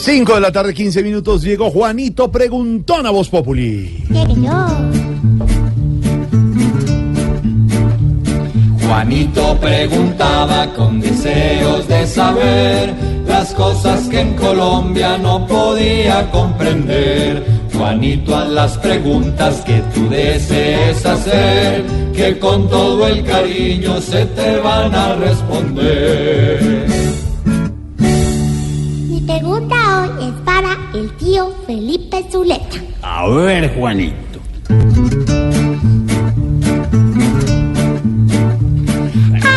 5 de la tarde, 15 minutos. Llegó Juanito Preguntón a Voz Populi. Juanito preguntaba con deseos de saber las cosas que en Colombia no podía comprender. Juanito, a las preguntas que tú desees hacer, que con todo el cariño se te van a responder. Pregunta hoy es para el tío Felipe Zuleta. A ver, Juanito. A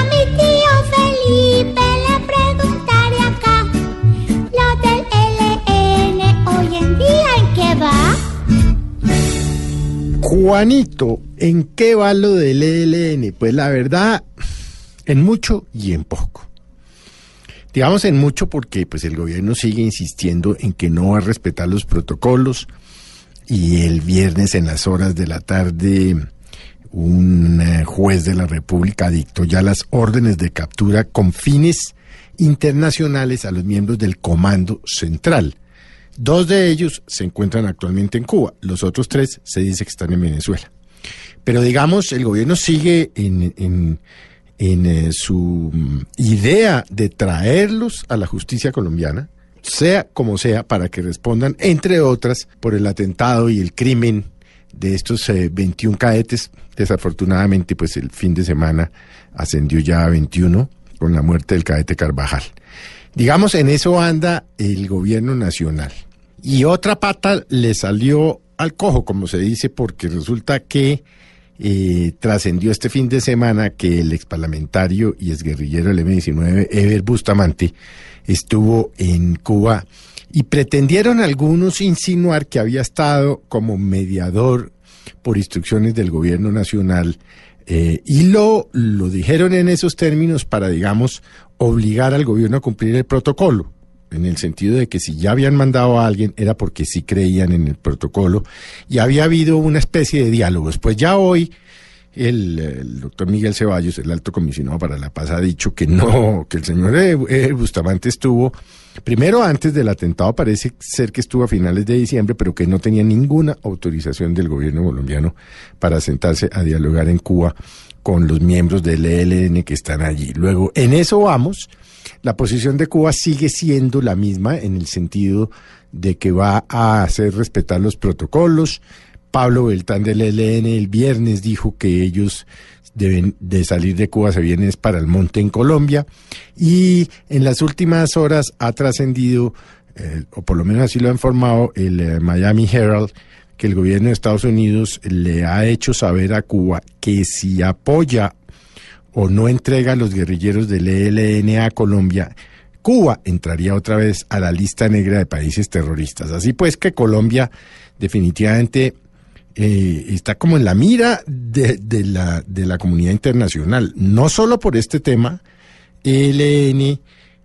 mi tío Felipe le preguntaré acá. Lo del LN hoy en día en qué va. Juanito, ¿en qué va lo del ELN? Pues la verdad, en mucho y en poco. Digamos en mucho porque pues el gobierno sigue insistiendo en que no va a respetar los protocolos y el viernes en las horas de la tarde un eh, juez de la República dictó ya las órdenes de captura con fines internacionales a los miembros del Comando Central. Dos de ellos se encuentran actualmente en Cuba, los otros tres se dice que están en Venezuela. Pero digamos, el gobierno sigue en, en, en eh, su mm, idea de traerlos a la justicia colombiana, sea como sea, para que respondan, entre otras, por el atentado y el crimen de estos eh, 21 cadetes. Desafortunadamente, pues el fin de semana ascendió ya a 21 con la muerte del cadete Carvajal. Digamos, en eso anda el gobierno nacional. Y otra pata le salió al cojo, como se dice, porque resulta que eh, trascendió este fin de semana que el exparlamentario y exguerrillero del M-19, Ever Bustamante, estuvo en Cuba y pretendieron algunos insinuar que había estado como mediador por instrucciones del gobierno nacional eh, y lo, lo dijeron en esos términos para, digamos, obligar al gobierno a cumplir el protocolo, en el sentido de que si ya habían mandado a alguien era porque sí creían en el protocolo y había habido una especie de diálogos. Pues ya hoy el, doctor Miguel Ceballos, el alto comisionado para la paz, ha dicho que no, que el señor eh, eh, Bustamante estuvo, primero antes del atentado, parece ser que estuvo a finales de diciembre, pero que no tenía ninguna autorización del gobierno colombiano para sentarse a dialogar en Cuba con los miembros del ELN que están allí. Luego, en eso vamos. La posición de Cuba sigue siendo la misma en el sentido de que va a hacer respetar los protocolos. Pablo Beltrán del ELN el viernes dijo que ellos deben de salir de Cuba, se vienen para el monte en Colombia. Y en las últimas horas ha trascendido, eh, o por lo menos así lo ha informado el eh, Miami Herald, que el gobierno de Estados Unidos le ha hecho saber a Cuba que si apoya o no entrega a los guerrilleros del ELN a Colombia, Cuba entraría otra vez a la lista negra de países terroristas. Así pues que Colombia definitivamente eh, está como en la mira de, la, de la comunidad internacional, no solo por este tema, ELN,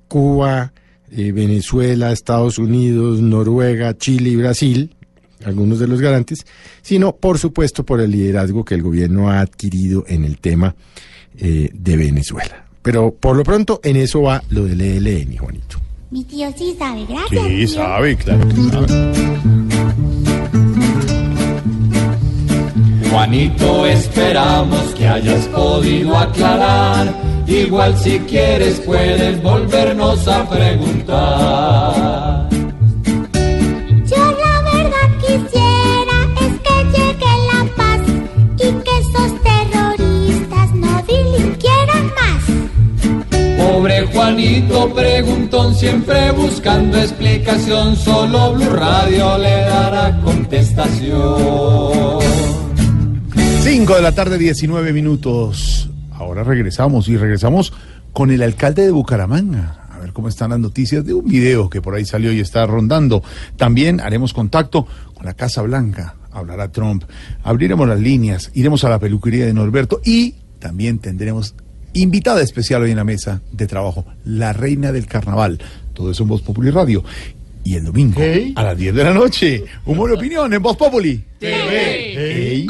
Cuba, eh, Venezuela, Estados Unidos, Noruega, Chile y Brasil, algunos de los garantes, sino por supuesto por el liderazgo que el gobierno ha adquirido en el tema eh, de Venezuela. Pero por lo pronto en eso va lo del ELN, Juanito. Mi tío sí sabe, gracias. Sí, tío. sabe, claro que sabe. Juanito, esperamos que hayas podido aclarar. Igual si quieres puedes volvernos a preguntar. Juanito preguntón, siempre buscando explicación. Solo Blue Radio le dará contestación. 5 de la tarde, 19 minutos. Ahora regresamos y regresamos con el alcalde de Bucaramanga. A ver cómo están las noticias de un video que por ahí salió y está rondando. También haremos contacto con la Casa Blanca, hablará Trump, abriremos las líneas, iremos a la peluquería de Norberto y también tendremos invitada especial hoy en la mesa de trabajo, la reina del carnaval. Todo eso en Voz Populi Radio. Y el domingo, a las 10 de la noche, humor y opinión en Voz Populi. TV.